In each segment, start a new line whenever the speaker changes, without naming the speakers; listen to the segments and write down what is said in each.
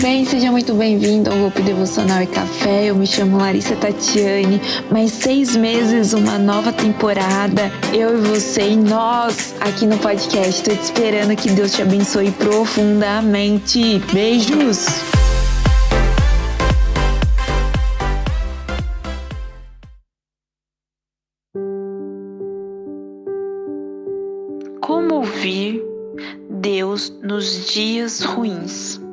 bem? Seja muito bem-vindo ao Hope Devocional e Café. Eu me chamo Larissa Tatiane. Mais seis meses, uma nova temporada. Eu e você e nós aqui no podcast. Tô te esperando que Deus te abençoe profundamente. Beijos! Como ouvir Deus nos dias ruins?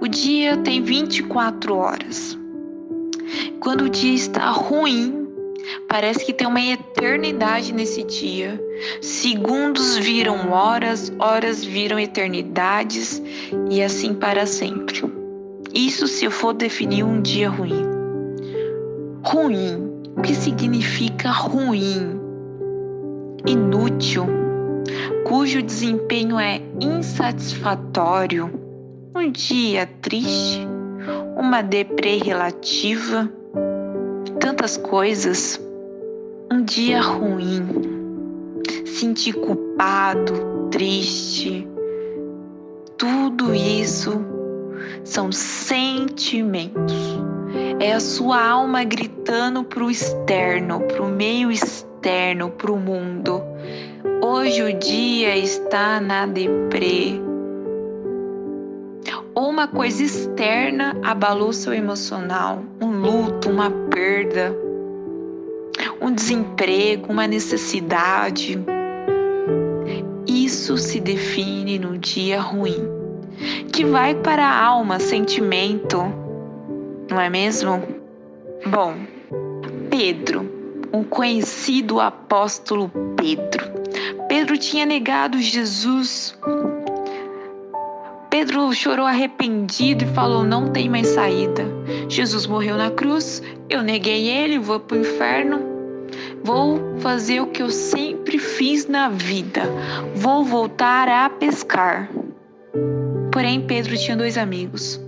O dia tem 24 horas. Quando o dia está ruim, parece que tem uma eternidade nesse dia. Segundos viram horas, horas viram eternidades e assim para sempre. Isso se eu for definir um dia ruim. Ruim. O que significa ruim? Inútil, cujo desempenho é insatisfatório um dia triste, uma deprê relativa, tantas coisas, um dia ruim, sentir culpado, triste, tudo isso são sentimentos. É a sua alma gritando para o externo, para o meio externo, para o mundo. Hoje o dia está na deprê ou uma coisa externa abalou seu emocional, um luto, uma perda, um desemprego, uma necessidade. Isso se define no dia ruim, que vai para a alma, sentimento, não é mesmo? Bom, Pedro, um conhecido apóstolo Pedro. Pedro tinha negado Jesus Pedro chorou arrependido e falou: Não tem mais saída. Jesus morreu na cruz, eu neguei ele, vou para o inferno. Vou fazer o que eu sempre fiz na vida. Vou voltar a pescar. Porém, Pedro tinha dois amigos.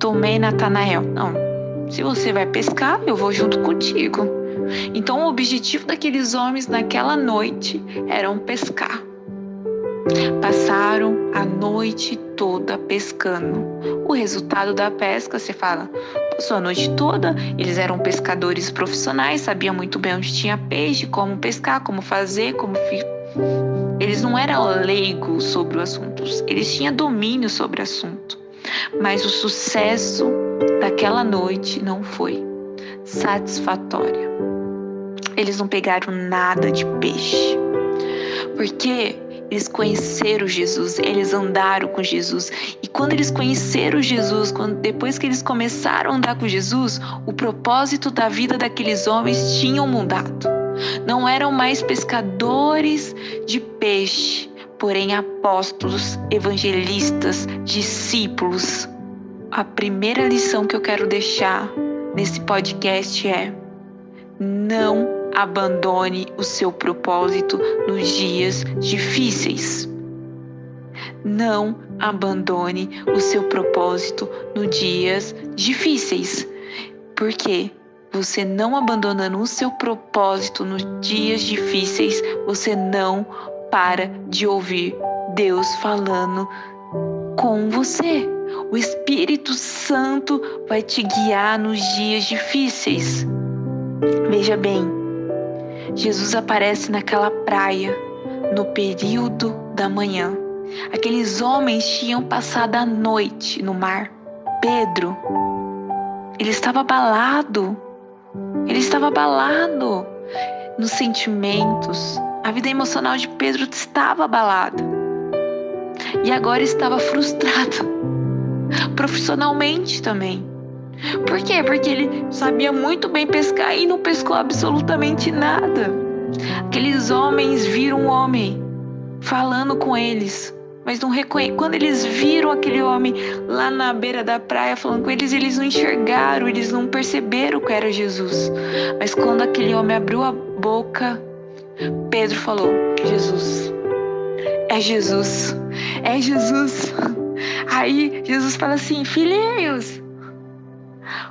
Tomei Natanael. Não, se você vai pescar, eu vou junto contigo. Então, o objetivo daqueles homens naquela noite era pescar. Passaram a noite toda pescando. O resultado da pesca, você fala, passou a noite toda, eles eram pescadores profissionais, sabiam muito bem onde tinha peixe, como pescar, como fazer, como. Eles não eram leigos sobre o assunto, eles tinham domínio sobre o assunto. Mas o sucesso daquela noite não foi satisfatório. Eles não pegaram nada de peixe. Porque eles conheceram Jesus, eles andaram com Jesus. E quando eles conheceram Jesus, quando, depois que eles começaram a andar com Jesus, o propósito da vida daqueles homens tinham mudado. Não eram mais pescadores de peixe, porém apóstolos, evangelistas, discípulos. A primeira lição que eu quero deixar nesse podcast é: não abandone o seu propósito nos dias difíceis. Não abandone o seu propósito nos dias difíceis. Porque você não abandonando o seu propósito nos dias difíceis, você não para de ouvir Deus falando com você. O Espírito Santo vai te guiar nos dias difíceis. Veja bem, Jesus aparece naquela praia no período da manhã. Aqueles homens tinham passado a noite no mar. Pedro, ele estava abalado. Ele estava abalado nos sentimentos. A vida emocional de Pedro estava abalada. E agora estava frustrado. Profissionalmente também. Por quê? Porque ele sabia muito bem pescar e não pescou absolutamente nada. Aqueles homens viram um homem falando com eles, mas não reconhe... quando eles viram aquele homem lá na beira da praia falando com eles, eles não enxergaram, eles não perceberam que era Jesus. Mas quando aquele homem abriu a boca, Pedro falou: Jesus, é Jesus, é Jesus. Aí Jesus fala assim: filhinhos,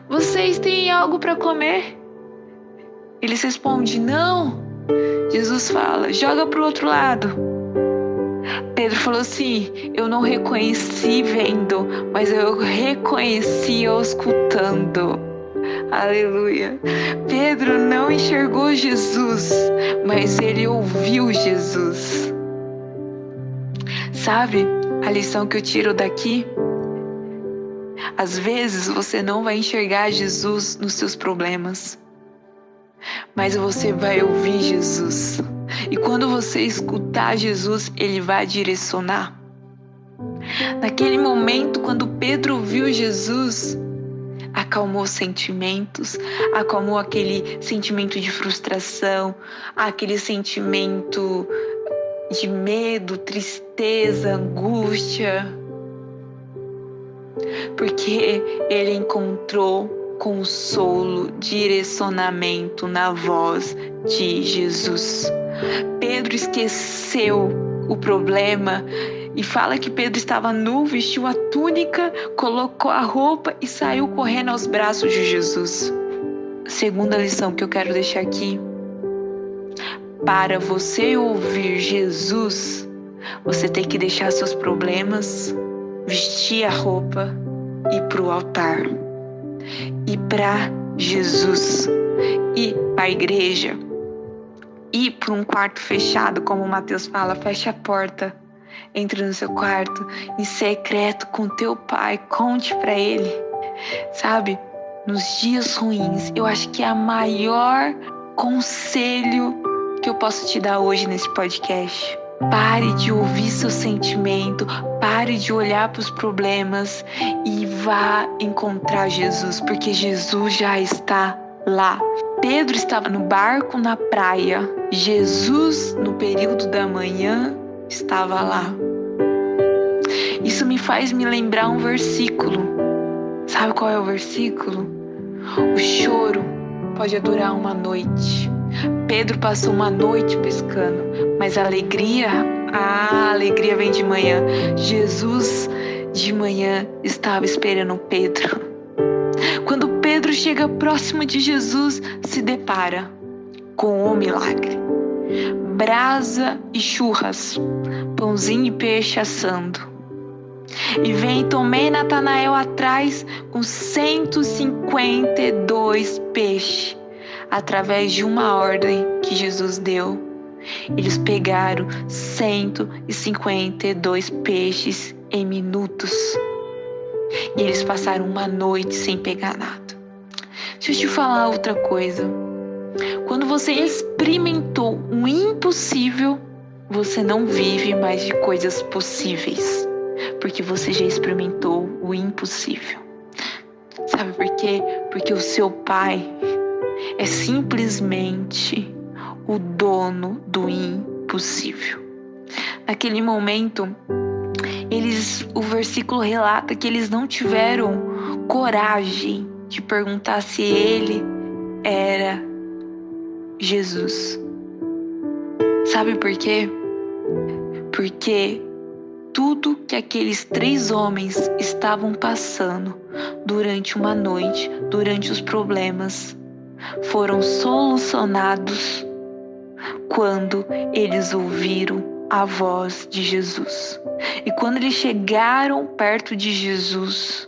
vocês têm algo para comer? Eles respondem: Não. Jesus fala: Joga para o outro lado. Pedro falou assim: Eu não reconheci vendo, mas eu reconheci escutando. Aleluia. Pedro não enxergou Jesus, mas ele ouviu Jesus. Sabe a lição que eu tiro daqui? Às vezes você não vai enxergar Jesus nos seus problemas, mas você vai ouvir Jesus. E quando você escutar Jesus, ele vai direcionar. Naquele momento, quando Pedro ouviu Jesus, acalmou sentimentos, acalmou aquele sentimento de frustração, aquele sentimento de medo, tristeza, angústia. Porque ele encontrou consolo, direcionamento na voz de Jesus. Pedro esqueceu o problema e fala que Pedro estava nu, vestiu a túnica, colocou a roupa e saiu correndo aos braços de Jesus. Segunda lição que eu quero deixar aqui. Para você ouvir Jesus, você tem que deixar seus problemas, vestir a roupa e para o altar. E para Jesus, ir para a igreja, ir para um quarto fechado, como Mateus fala, feche a porta, entre no seu quarto, em secreto com teu pai, conte para ele. Sabe, nos dias ruins, eu acho que é a maior conselho que eu posso te dar hoje nesse podcast. Pare de ouvir seu sentimento, pare de olhar para os problemas e vá encontrar Jesus, porque Jesus já está lá. Pedro estava no barco na praia, Jesus, no período da manhã, estava lá. Isso me faz me lembrar um versículo. Sabe qual é o versículo? O choro pode durar uma noite. Pedro passou uma noite pescando, mas a alegria, a alegria vem de manhã. Jesus de manhã estava esperando Pedro. Quando Pedro chega próximo de Jesus, se depara com o milagre. Brasa e churras, pãozinho e peixe assando. E vem Tomé e Natanael atrás com 152 peixes, através de uma ordem que Jesus deu. Eles pegaram 152 peixes em minutos. E eles passaram uma noite sem pegar nada. Deixa eu te falar outra coisa. Quando você experimentou um impossível, você não vive mais de coisas possíveis, porque você já experimentou o impossível. Sabe por quê? Porque o seu pai é simplesmente o dono do impossível. Naquele momento, eles, o versículo relata que eles não tiveram coragem de perguntar se ele era Jesus. Sabe por quê? Porque tudo que aqueles três homens estavam passando durante uma noite, durante os problemas, foram solucionados quando eles ouviram a voz de Jesus. E quando eles chegaram perto de Jesus,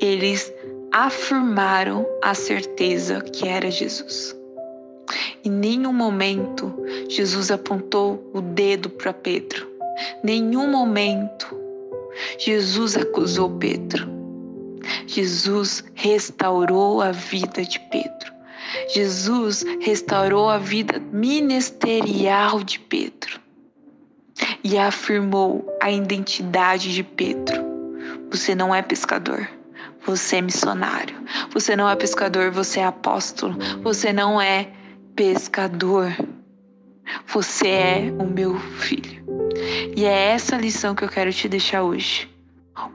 eles afirmaram a certeza que era Jesus. Em nenhum momento Jesus apontou o dedo para Pedro. Nenhum momento Jesus acusou Pedro. Jesus restaurou a vida de Pedro. Jesus restaurou a vida ministerial de Pedro e afirmou a identidade de Pedro. Você não é pescador, você é missionário. Você não é pescador, você é apóstolo. Você não é pescador. Você é o meu filho. E é essa lição que eu quero te deixar hoje.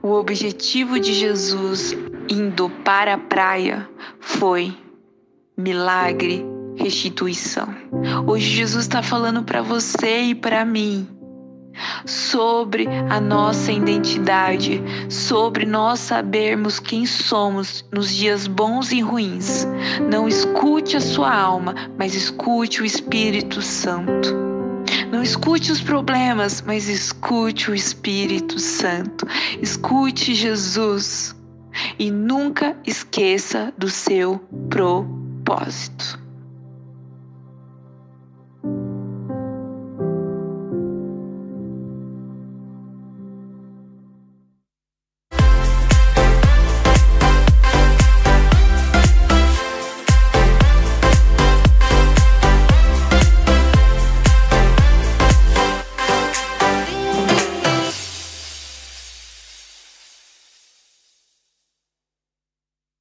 O objetivo de Jesus indo para a praia foi milagre, restituição. Hoje Jesus está falando para você e para mim sobre a nossa identidade, sobre nós sabermos quem somos nos dias bons e ruins. Não escute a sua alma, mas escute o Espírito Santo. Não escute os problemas, mas escute o Espírito Santo. Escute Jesus. E nunca esqueça do seu propósito.